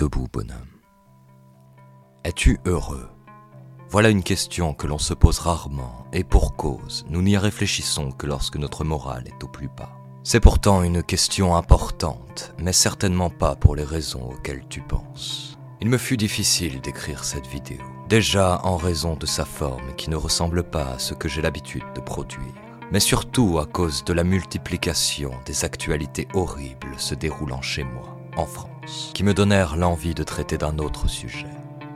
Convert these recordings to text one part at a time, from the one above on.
debout, bonhomme. Es-tu heureux? Voilà une question que l'on se pose rarement, et pour cause, nous n'y réfléchissons que lorsque notre morale est au plus bas. C'est pourtant une question importante, mais certainement pas pour les raisons auxquelles tu penses. Il me fut difficile d'écrire cette vidéo, déjà en raison de sa forme qui ne ressemble pas à ce que j'ai l'habitude de produire, mais surtout à cause de la multiplication des actualités horribles se déroulant chez moi, en France, qui me donnèrent l'envie de traiter d'un autre sujet,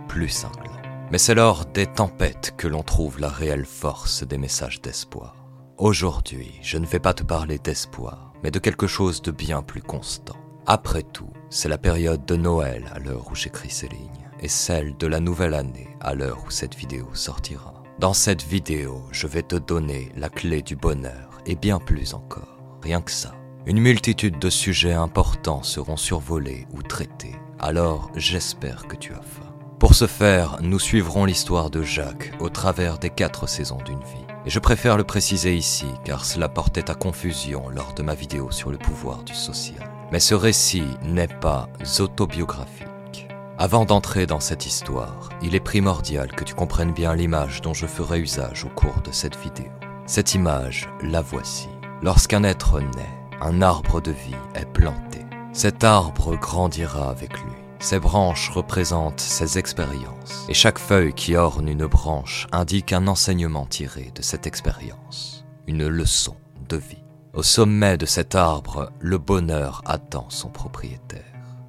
plus cinglant. Mais c'est lors des tempêtes que l'on trouve la réelle force des messages d'espoir. Aujourd'hui, je ne vais pas te parler d'espoir, mais de quelque chose de bien plus constant. Après tout, c'est la période de Noël à l'heure où j'écris ces lignes, et celle de la nouvelle année à l'heure où cette vidéo sortira. Dans cette vidéo, je vais te donner la clé du bonheur, et bien plus encore. Rien que ça. Une multitude de sujets importants seront survolés ou traités, alors j'espère que tu as faim. Pour ce faire, nous suivrons l'histoire de Jacques au travers des quatre saisons d'une vie. Et je préfère le préciser ici car cela portait à confusion lors de ma vidéo sur le pouvoir du social. Mais ce récit n'est pas autobiographique. Avant d'entrer dans cette histoire, il est primordial que tu comprennes bien l'image dont je ferai usage au cours de cette vidéo. Cette image, la voici. Lorsqu'un être naît, un arbre de vie est planté. Cet arbre grandira avec lui. Ses branches représentent ses expériences, et chaque feuille qui orne une branche indique un enseignement tiré de cette expérience, une leçon de vie. Au sommet de cet arbre, le bonheur attend son propriétaire.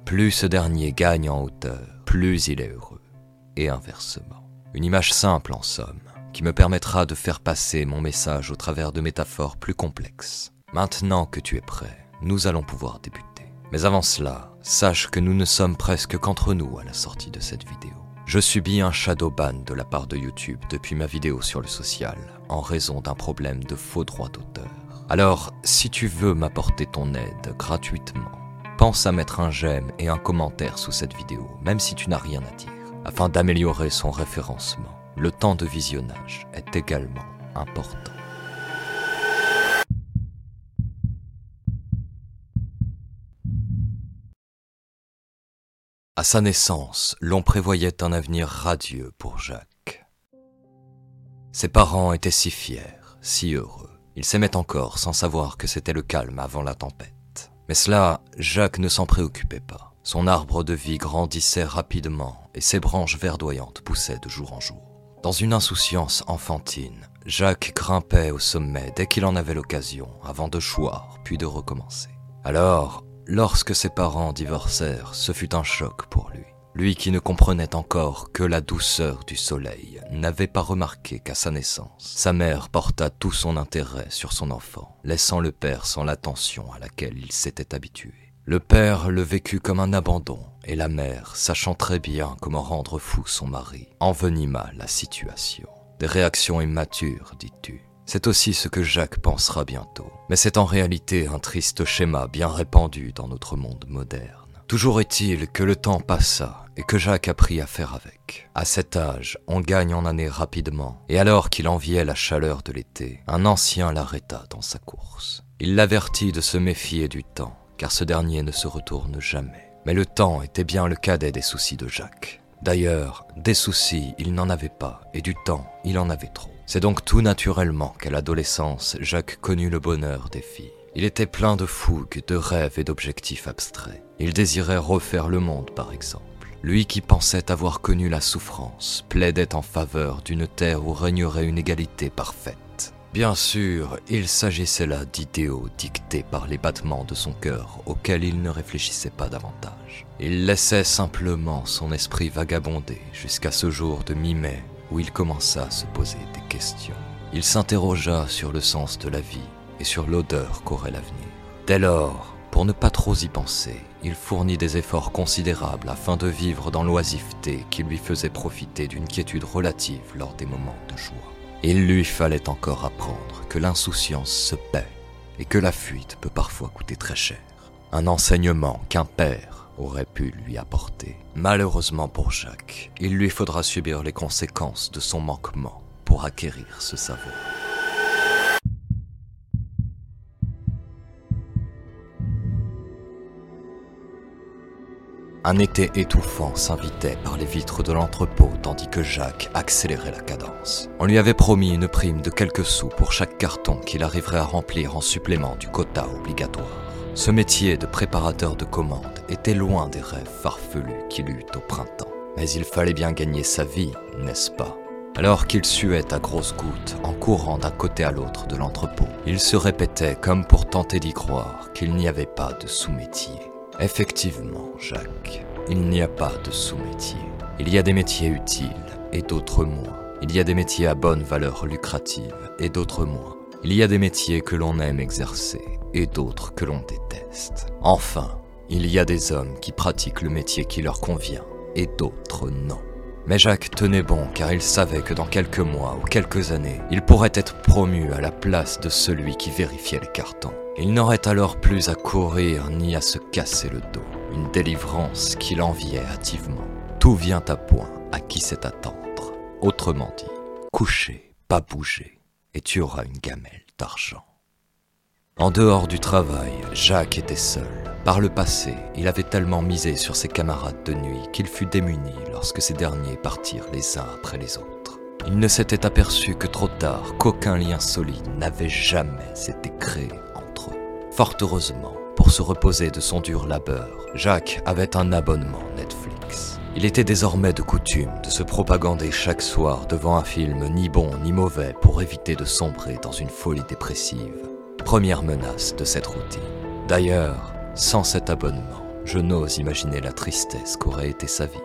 Plus ce dernier gagne en hauteur, plus il est heureux, et inversement. Une image simple en somme, qui me permettra de faire passer mon message au travers de métaphores plus complexes. Maintenant que tu es prêt, nous allons pouvoir débuter. Mais avant cela, sache que nous ne sommes presque qu'entre nous à la sortie de cette vidéo. Je subis un shadow ban de la part de YouTube depuis ma vidéo sur le social, en raison d'un problème de faux droits d'auteur. Alors, si tu veux m'apporter ton aide gratuitement, pense à mettre un j'aime et un commentaire sous cette vidéo, même si tu n'as rien à dire, afin d'améliorer son référencement. Le temps de visionnage est également important. À sa naissance, l'on prévoyait un avenir radieux pour Jacques. Ses parents étaient si fiers, si heureux. Ils s'aimaient encore sans savoir que c'était le calme avant la tempête. Mais cela, Jacques ne s'en préoccupait pas. Son arbre de vie grandissait rapidement et ses branches verdoyantes poussaient de jour en jour. Dans une insouciance enfantine, Jacques grimpait au sommet dès qu'il en avait l'occasion, avant de choir puis de recommencer. Alors, Lorsque ses parents divorcèrent, ce fut un choc pour lui. Lui qui ne comprenait encore que la douceur du soleil n'avait pas remarqué qu'à sa naissance, sa mère porta tout son intérêt sur son enfant, laissant le père sans l'attention à laquelle il s'était habitué. Le père le vécut comme un abandon, et la mère, sachant très bien comment rendre fou son mari, envenima la situation. Des réactions immatures, dis-tu, c'est aussi ce que Jacques pensera bientôt. Mais c'est en réalité un triste schéma bien répandu dans notre monde moderne. Toujours est-il que le temps passa et que Jacques apprit à faire avec. À cet âge, on gagne en années rapidement, et alors qu'il enviait la chaleur de l'été, un ancien l'arrêta dans sa course. Il l'avertit de se méfier du temps, car ce dernier ne se retourne jamais. Mais le temps était bien le cadet des soucis de Jacques. D'ailleurs, des soucis, il n'en avait pas, et du temps, il en avait trop. C'est donc tout naturellement qu'à l'adolescence, Jacques connut le bonheur des filles. Il était plein de fougue, de rêves et d'objectifs abstraits. Il désirait refaire le monde, par exemple. Lui qui pensait avoir connu la souffrance, plaidait en faveur d'une terre où régnerait une égalité parfaite. Bien sûr, il s'agissait là d'idéaux dictés par les battements de son cœur auxquels il ne réfléchissait pas davantage. Il laissait simplement son esprit vagabonder jusqu'à ce jour de mi-mai où il commença à se poser des questions. Il s'interrogea sur le sens de la vie et sur l'odeur qu'aurait l'avenir. Dès lors, pour ne pas trop y penser, il fournit des efforts considérables afin de vivre dans l'oisiveté qui lui faisait profiter d'une quiétude relative lors des moments de joie. Il lui fallait encore apprendre que l'insouciance se paie et que la fuite peut parfois coûter très cher. Un enseignement qu'un père aurait pu lui apporter. Malheureusement pour Jacques, il lui faudra subir les conséquences de son manquement pour acquérir ce savoir. Un été étouffant s'invitait par les vitres de l'entrepôt tandis que Jacques accélérait la cadence. On lui avait promis une prime de quelques sous pour chaque carton qu'il arriverait à remplir en supplément du quota obligatoire. Ce métier de préparateur de commandes était loin des rêves farfelus qu'il eut au printemps. Mais il fallait bien gagner sa vie, n'est-ce pas? Alors qu'il suait à grosses gouttes en courant d'un côté à l'autre de l'entrepôt, il se répétait comme pour tenter d'y croire qu'il n'y avait pas de sous-métier. Effectivement, Jacques, il n'y a pas de sous-métier. Il y a des métiers utiles et d'autres moins. Il y a des métiers à bonne valeur lucrative et d'autres moins. Il y a des métiers que l'on aime exercer et d'autres que l'on déteste. Enfin, il y a des hommes qui pratiquent le métier qui leur convient et d'autres non. Mais Jacques tenait bon car il savait que dans quelques mois ou quelques années, il pourrait être promu à la place de celui qui vérifiait les cartons. Il n'aurait alors plus à courir ni à se casser le dos, une délivrance qu'il enviait hâtivement. Tout vient à point à qui sait attendre. Autrement dit, coucher, pas bouger, et tu auras une gamelle d'argent. En dehors du travail, Jacques était seul. Par le passé, il avait tellement misé sur ses camarades de nuit qu'il fut démuni lorsque ces derniers partirent les uns après les autres. Il ne s'était aperçu que trop tard qu'aucun lien solide n'avait jamais été créé entre eux. Fort heureusement, pour se reposer de son dur labeur, Jacques avait un abonnement Netflix. Il était désormais de coutume de se propagander chaque soir devant un film ni bon ni mauvais pour éviter de sombrer dans une folie dépressive première menace de cette routine. D'ailleurs, sans cet abonnement, je n'ose imaginer la tristesse qu'aurait été sa vie.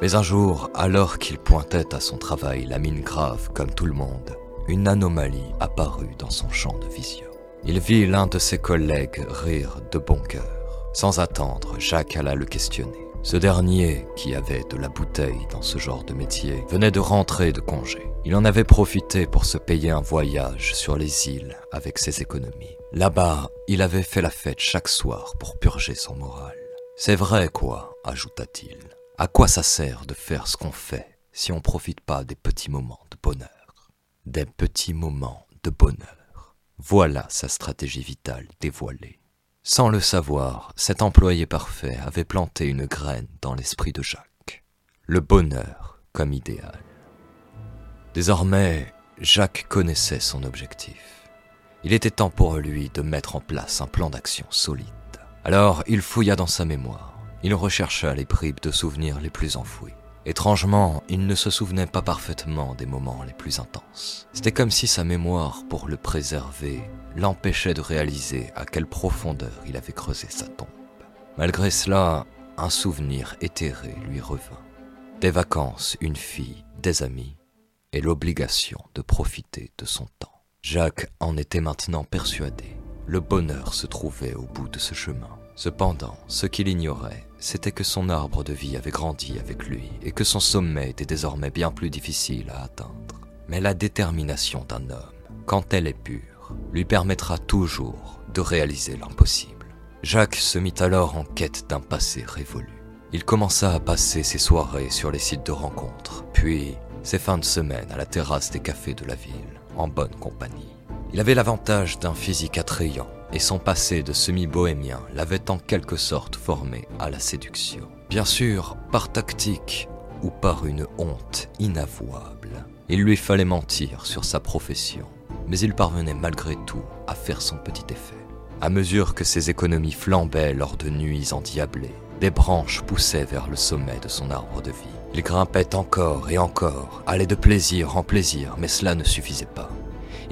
Mais un jour, alors qu'il pointait à son travail la mine grave comme tout le monde, une anomalie apparut dans son champ de vision. Il vit l'un de ses collègues rire de bon cœur. Sans attendre, Jacques alla le questionner. Ce dernier, qui avait de la bouteille dans ce genre de métier, venait de rentrer de congé. Il en avait profité pour se payer un voyage sur les îles avec ses économies. Là-bas, il avait fait la fête chaque soir pour purger son moral. C'est vrai quoi, ajouta-t-il. À quoi ça sert de faire ce qu'on fait si on profite pas des petits moments de bonheur? Des petits moments de bonheur. Voilà sa stratégie vitale dévoilée. Sans le savoir, cet employé parfait avait planté une graine dans l'esprit de Jacques. Le bonheur comme idéal. Désormais, Jacques connaissait son objectif. Il était temps pour lui de mettre en place un plan d'action solide. Alors il fouilla dans sa mémoire. Il rechercha les bribes de souvenirs les plus enfouis. Étrangement, il ne se souvenait pas parfaitement des moments les plus intenses. C'était comme si sa mémoire, pour le préserver, l'empêchait de réaliser à quelle profondeur il avait creusé sa tombe. Malgré cela, un souvenir éthéré lui revint. Des vacances, une fille, des amis, et l'obligation de profiter de son temps. Jacques en était maintenant persuadé. Le bonheur se trouvait au bout de ce chemin. Cependant, ce qu'il ignorait, c'était que son arbre de vie avait grandi avec lui et que son sommet était désormais bien plus difficile à atteindre. Mais la détermination d'un homme, quand elle est pure, lui permettra toujours de réaliser l'impossible. Jacques se mit alors en quête d'un passé révolu. Il commença à passer ses soirées sur les sites de rencontres, puis ses fins de semaine à la terrasse des cafés de la ville, en bonne compagnie. Il avait l'avantage d'un physique attrayant et son passé de semi-bohémien l'avait en quelque sorte formé à la séduction. Bien sûr, par tactique ou par une honte inavouable. Il lui fallait mentir sur sa profession, mais il parvenait malgré tout à faire son petit effet. À mesure que ses économies flambaient lors de nuits endiablées, des branches poussaient vers le sommet de son arbre de vie. Il grimpait encore et encore, allait de plaisir en plaisir, mais cela ne suffisait pas.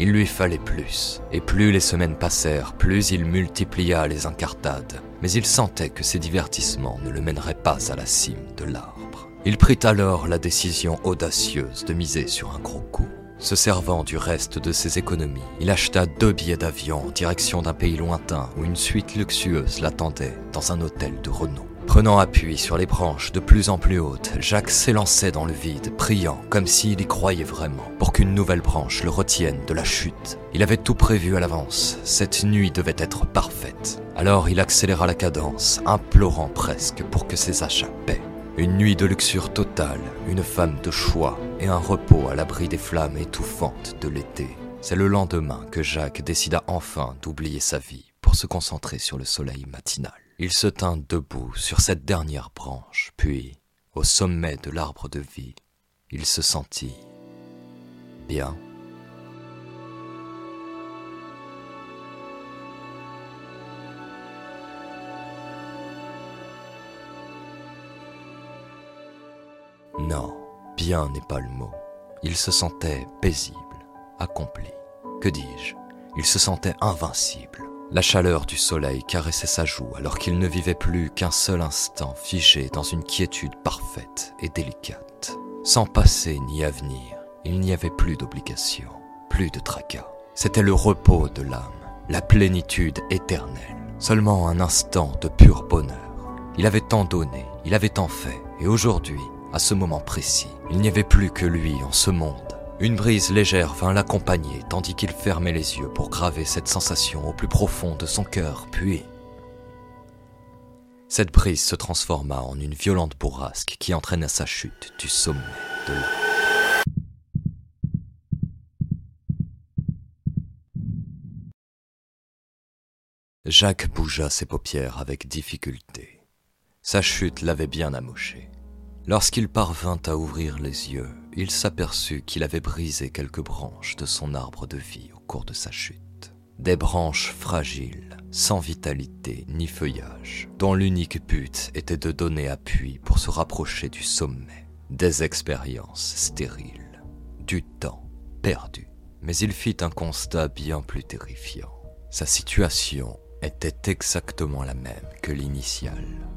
Il lui fallait plus, et plus les semaines passèrent, plus il multiplia les incartades, mais il sentait que ces divertissements ne le mèneraient pas à la cime de l'arbre. Il prit alors la décision audacieuse de miser sur un gros coup. Se servant du reste de ses économies, il acheta deux billets d'avion en direction d'un pays lointain où une suite luxueuse l'attendait dans un hôtel de renom. Prenant appui sur les branches de plus en plus hautes, Jacques s'élançait dans le vide, priant comme s'il y croyait vraiment, pour qu'une nouvelle branche le retienne de la chute. Il avait tout prévu à l'avance, cette nuit devait être parfaite. Alors il accéléra la cadence, implorant presque pour que ses achats paient. Une nuit de luxure totale, une femme de choix et un repos à l'abri des flammes étouffantes de l'été. C'est le lendemain que Jacques décida enfin d'oublier sa vie pour se concentrer sur le soleil matinal. Il se tint debout sur cette dernière branche, puis, au sommet de l'arbre de vie, il se sentit bien. Non, bien n'est pas le mot. Il se sentait paisible, accompli. Que dis-je? Il se sentait invincible. La chaleur du soleil caressait sa joue alors qu'il ne vivait plus qu'un seul instant figé dans une quiétude parfaite et délicate. Sans passé ni avenir, il n'y avait plus d'obligation, plus de tracas. C'était le repos de l'âme, la plénitude éternelle, seulement un instant de pur bonheur. Il avait tant donné, il avait tant fait, et aujourd'hui, à ce moment précis, il n'y avait plus que lui en ce monde. Une brise légère vint l'accompagner tandis qu'il fermait les yeux pour graver cette sensation au plus profond de son cœur, puis... Cette brise se transforma en une violente bourrasque qui entraîna sa chute du sommet de l'eau. Jacques bougea ses paupières avec difficulté. Sa chute l'avait bien amoché. Lorsqu'il parvint à ouvrir les yeux, il s'aperçut qu'il avait brisé quelques branches de son arbre de vie au cours de sa chute. Des branches fragiles, sans vitalité ni feuillage, dont l'unique but était de donner appui pour se rapprocher du sommet. Des expériences stériles, du temps perdu. Mais il fit un constat bien plus terrifiant. Sa situation était exactement la même que l'initiale.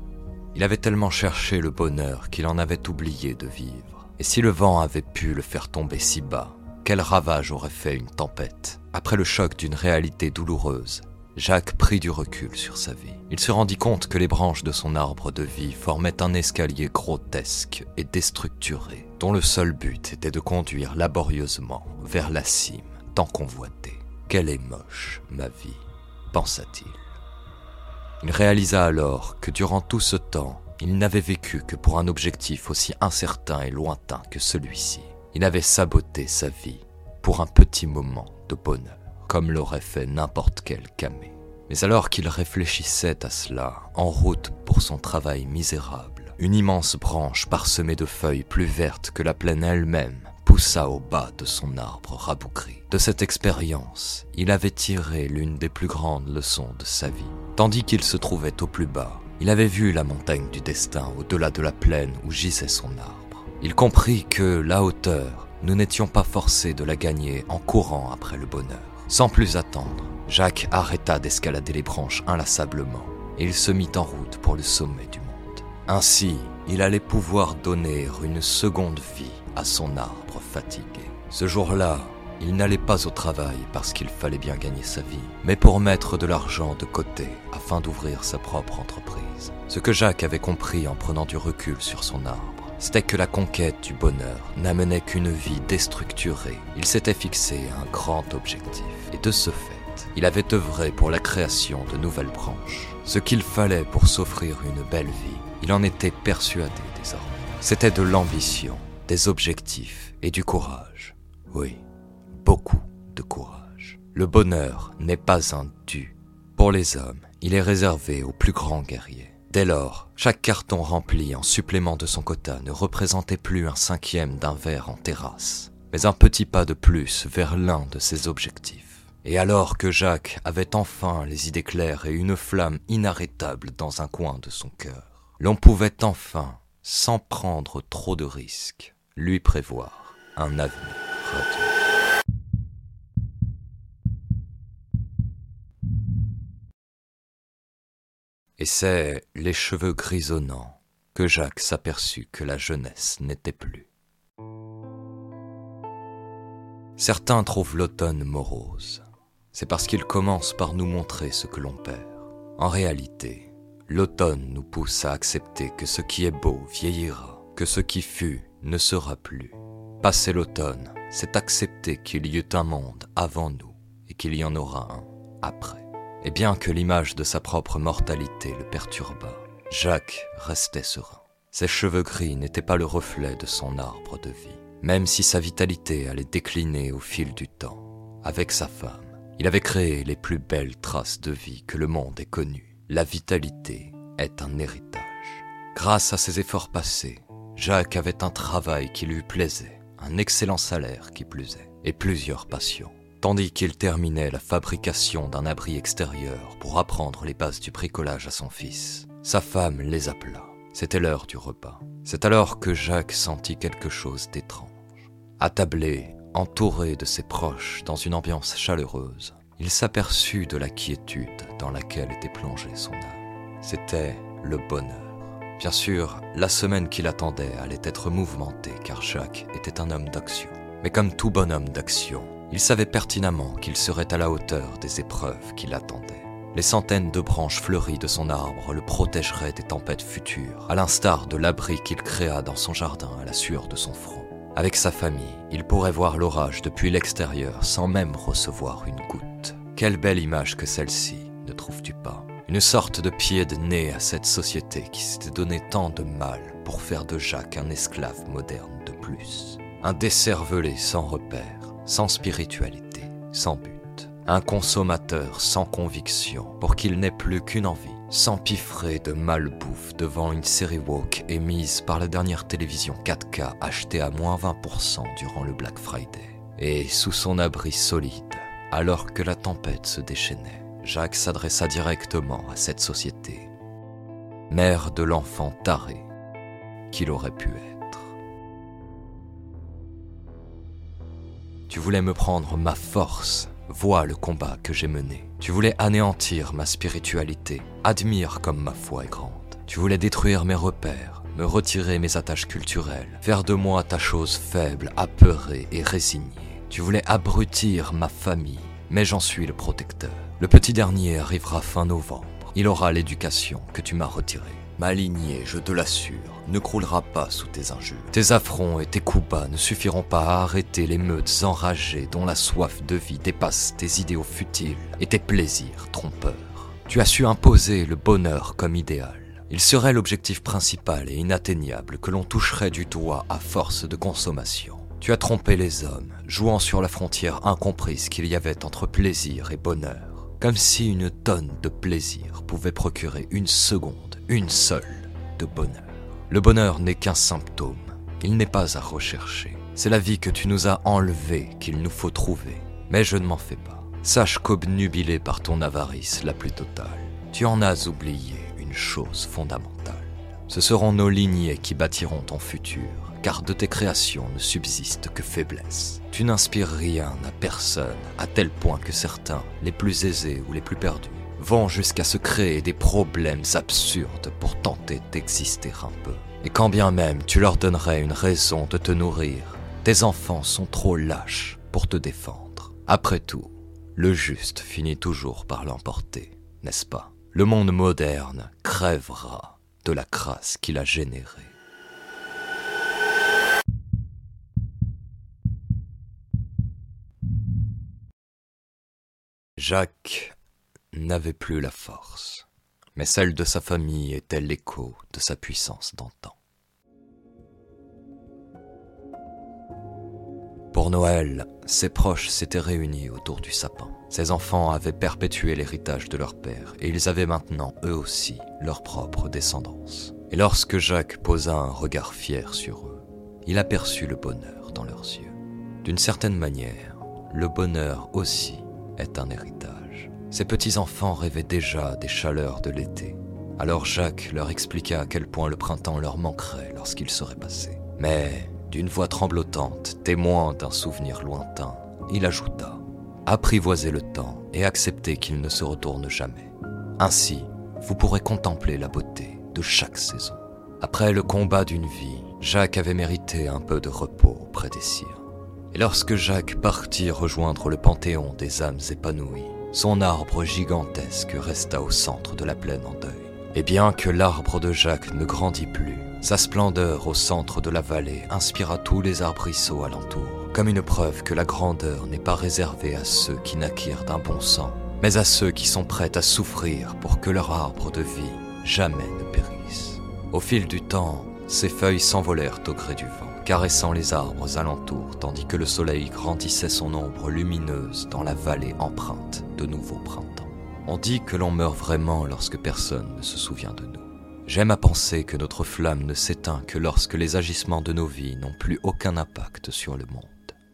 Il avait tellement cherché le bonheur qu'il en avait oublié de vivre. Et si le vent avait pu le faire tomber si bas, quel ravage aurait fait une tempête? Après le choc d'une réalité douloureuse, Jacques prit du recul sur sa vie. Il se rendit compte que les branches de son arbre de vie formaient un escalier grotesque et déstructuré, dont le seul but était de conduire laborieusement vers la cime tant convoitée. Quelle est moche, ma vie, pensa-t-il. Il réalisa alors que durant tout ce temps, il n'avait vécu que pour un objectif aussi incertain et lointain que celui-ci. Il avait saboté sa vie pour un petit moment de bonheur, comme l'aurait fait n'importe quel camé. Mais alors qu'il réfléchissait à cela, en route pour son travail misérable, une immense branche parsemée de feuilles plus vertes que la plaine elle-même poussa au bas de son arbre rabougri. De cette expérience, il avait tiré l'une des plus grandes leçons de sa vie. Tandis qu'il se trouvait au plus bas, il avait vu la montagne du destin au-delà de la plaine où gisait son arbre. Il comprit que la hauteur, nous n'étions pas forcés de la gagner en courant après le bonheur. Sans plus attendre, Jacques arrêta d'escalader les branches inlassablement et il se mit en route pour le sommet du. Ainsi, il allait pouvoir donner une seconde vie à son arbre fatigué. Ce jour-là, il n'allait pas au travail parce qu'il fallait bien gagner sa vie, mais pour mettre de l'argent de côté afin d'ouvrir sa propre entreprise. Ce que Jacques avait compris en prenant du recul sur son arbre, c'était que la conquête du bonheur n'amenait qu'une vie déstructurée. Il s'était fixé un grand objectif, et de ce fait, il avait œuvré pour la création de nouvelles branches. Ce qu'il fallait pour s'offrir une belle vie, il en était persuadé désormais. C'était de l'ambition, des objectifs et du courage. Oui, beaucoup de courage. Le bonheur n'est pas un dû. Pour les hommes, il est réservé aux plus grands guerriers. Dès lors, chaque carton rempli en supplément de son quota ne représentait plus un cinquième d'un verre en terrasse, mais un petit pas de plus vers l'un de ses objectifs. Et alors que Jacques avait enfin les idées claires et une flamme inarrêtable dans un coin de son cœur, l'on pouvait enfin, sans prendre trop de risques, lui prévoir un avenir radieux. Et c'est les cheveux grisonnants que Jacques s'aperçut que la jeunesse n'était plus. Certains trouvent l'automne morose. C'est parce qu'il commence par nous montrer ce que l'on perd. En réalité, l'automne nous pousse à accepter que ce qui est beau vieillira, que ce qui fut ne sera plus. Passer l'automne, c'est accepter qu'il y eut un monde avant nous et qu'il y en aura un après. Et bien que l'image de sa propre mortalité le perturbât, Jacques restait serein. Ses cheveux gris n'étaient pas le reflet de son arbre de vie, même si sa vitalité allait décliner au fil du temps. Avec sa femme, il avait créé les plus belles traces de vie que le monde ait connues. La vitalité est un héritage. Grâce à ses efforts passés, Jacques avait un travail qui lui plaisait, un excellent salaire qui plus et plusieurs passions. Tandis qu'il terminait la fabrication d'un abri extérieur pour apprendre les bases du bricolage à son fils, sa femme les appela. C'était l'heure du repas. C'est alors que Jacques sentit quelque chose d'étrange. Attablé, entouré de ses proches dans une ambiance chaleureuse, il s'aperçut de la quiétude dans laquelle était plongé son âme. C'était le bonheur. Bien sûr, la semaine qui l'attendait allait être mouvementée car Jacques était un homme d'action. Mais comme tout bonhomme d'action, il savait pertinemment qu'il serait à la hauteur des épreuves qui l'attendaient. Les centaines de branches fleuries de son arbre le protégeraient des tempêtes futures, à l'instar de l'abri qu'il créa dans son jardin à la sueur de son front. Avec sa famille, il pourrait voir l'orage depuis l'extérieur sans même recevoir une goutte. Quelle belle image que celle-ci, ne trouves-tu pas? Une sorte de pied de nez à cette société qui s'était donné tant de mal pour faire de Jacques un esclave moderne de plus. Un décervelé sans repère, sans spiritualité, sans but. Un consommateur sans conviction pour qu'il n'ait plus qu'une envie, s'empiffrer de malbouffe devant une série woke émise par la dernière télévision 4K achetée à moins 20% durant le Black Friday. Et sous son abri solide, alors que la tempête se déchaînait, Jacques s'adressa directement à cette société, mère de l'enfant taré qu'il aurait pu être. Tu voulais me prendre ma force, vois le combat que j'ai mené. Tu voulais anéantir ma spiritualité, admire comme ma foi est grande. Tu voulais détruire mes repères, me retirer mes attaches culturelles, faire de moi ta chose faible, apeurée et résignée. Tu voulais abrutir ma famille, mais j'en suis le protecteur. Le petit dernier arrivera fin novembre. Il aura l'éducation que tu m'as retirée. Ma lignée, je te l'assure, ne croulera pas sous tes injures. Tes affronts et tes coups bas ne suffiront pas à arrêter les meutes enragées dont la soif de vie dépasse tes idéaux futiles et tes plaisirs trompeurs. Tu as su imposer le bonheur comme idéal. Il serait l'objectif principal et inatteignable que l'on toucherait du doigt à force de consommation. Tu as trompé les hommes, jouant sur la frontière incomprise qu'il y avait entre plaisir et bonheur, comme si une tonne de plaisir pouvait procurer une seconde, une seule, de bonheur. Le bonheur n'est qu'un symptôme, il n'est pas à rechercher. C'est la vie que tu nous as enlevée qu'il nous faut trouver. Mais je ne m'en fais pas. Sache qu'obnubilé par ton avarice la plus totale, tu en as oublié une chose fondamentale. Ce seront nos lignées qui bâtiront ton futur, car de tes créations ne subsiste que faiblesse. Tu n'inspires rien à personne, à tel point que certains, les plus aisés ou les plus perdus, vont jusqu'à se créer des problèmes absurdes pour tenter d'exister un peu. Et quand bien même tu leur donnerais une raison de te nourrir, tes enfants sont trop lâches pour te défendre. Après tout, le juste finit toujours par l'emporter, n'est-ce pas? Le monde moderne crèvera de la crasse qu'il a générée. Jacques n'avait plus la force, mais celle de sa famille était l'écho de sa puissance d'antan. Pour Noël, ses proches s'étaient réunis autour du sapin. Ses enfants avaient perpétué l'héritage de leur père et ils avaient maintenant eux aussi leur propre descendance. Et lorsque Jacques posa un regard fier sur eux, il aperçut le bonheur dans leurs yeux. D'une certaine manière, le bonheur aussi est un héritage. Ses petits-enfants rêvaient déjà des chaleurs de l'été. Alors Jacques leur expliqua à quel point le printemps leur manquerait lorsqu'il serait passé. Mais, d'une voix tremblotante, témoin d'un souvenir lointain, il ajouta Apprivoisez le temps et acceptez qu'il ne se retourne jamais. Ainsi, vous pourrez contempler la beauté de chaque saison. Après le combat d'une vie, Jacques avait mérité un peu de repos près des siens. Et lorsque Jacques partit rejoindre le panthéon des âmes épanouies, son arbre gigantesque resta au centre de la plaine en deuil. Et bien que l'arbre de Jacques ne grandit plus, sa splendeur au centre de la vallée inspira tous les arbrisseaux alentour, comme une preuve que la grandeur n'est pas réservée à ceux qui naquirent d'un bon sang, mais à ceux qui sont prêts à souffrir pour que leur arbre de vie jamais ne périsse. Au fil du temps, ses feuilles s'envolèrent au gré du vent caressant les arbres alentours tandis que le soleil grandissait son ombre lumineuse dans la vallée empreinte de nouveaux printemps. On dit que l'on meurt vraiment lorsque personne ne se souvient de nous. J'aime à penser que notre flamme ne s'éteint que lorsque les agissements de nos vies n'ont plus aucun impact sur le monde.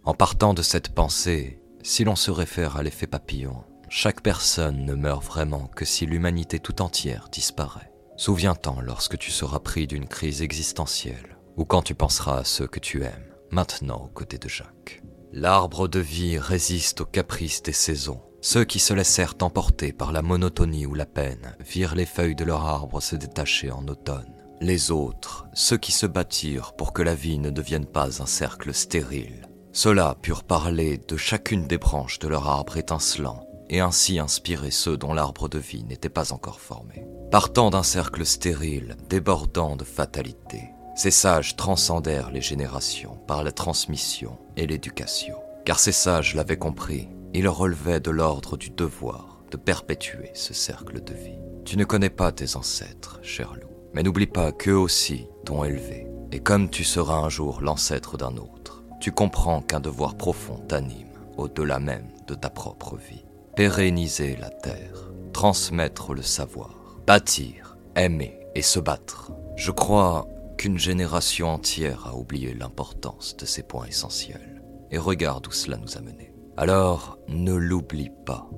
En partant de cette pensée, si l'on se réfère à l'effet papillon, chaque personne ne meurt vraiment que si l'humanité tout entière disparaît. Souviens-t'en lorsque tu seras pris d'une crise existentielle, ou quand tu penseras à ceux que tu aimes, maintenant aux côtés de Jacques. L'arbre de vie résiste aux caprices des saisons. Ceux qui se laissèrent emporter par la monotonie ou la peine virent les feuilles de leur arbre se détacher en automne. Les autres, ceux qui se battirent pour que la vie ne devienne pas un cercle stérile, ceux-là purent parler de chacune des branches de leur arbre étincelant et ainsi inspirer ceux dont l'arbre de vie n'était pas encore formé. Partant d'un cercle stérile, débordant de fatalité, ces sages transcendèrent les générations par la transmission et l'éducation. Car ces sages l'avaient compris, ils relevaient de l'ordre du devoir de perpétuer ce cercle de vie. Tu ne connais pas tes ancêtres, cher loup, mais n'oublie pas qu'eux aussi t'ont élevé. Et comme tu seras un jour l'ancêtre d'un autre, tu comprends qu'un devoir profond t'anime au-delà même de ta propre vie. Pérenniser la terre, transmettre le savoir, bâtir, aimer et se battre. Je crois qu'une génération entière a oublié l'importance de ces points essentiels. Et regarde où cela nous a menés. Alors, ne l'oublie pas.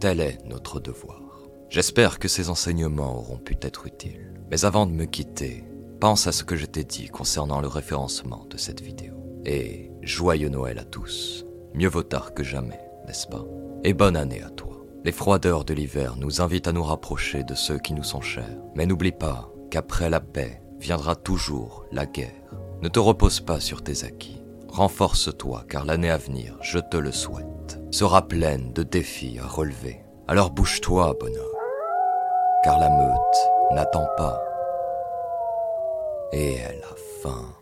Tel est notre devoir. J'espère que ces enseignements auront pu être utiles. Mais avant de me quitter, pense à ce que je t'ai dit concernant le référencement de cette vidéo. Et joyeux Noël à tous. Mieux vaut tard que jamais, n'est-ce pas? Et bonne année à toi. Les froideurs de l'hiver nous invitent à nous rapprocher de ceux qui nous sont chers. Mais n'oublie pas qu'après la paix, viendra toujours la guerre. Ne te repose pas sur tes acquis. Renforce-toi car l'année à venir, je te le souhaite, sera pleine de défis à relever. Alors bouge-toi, bonhomme, car la meute n'attend pas. Et elle a faim.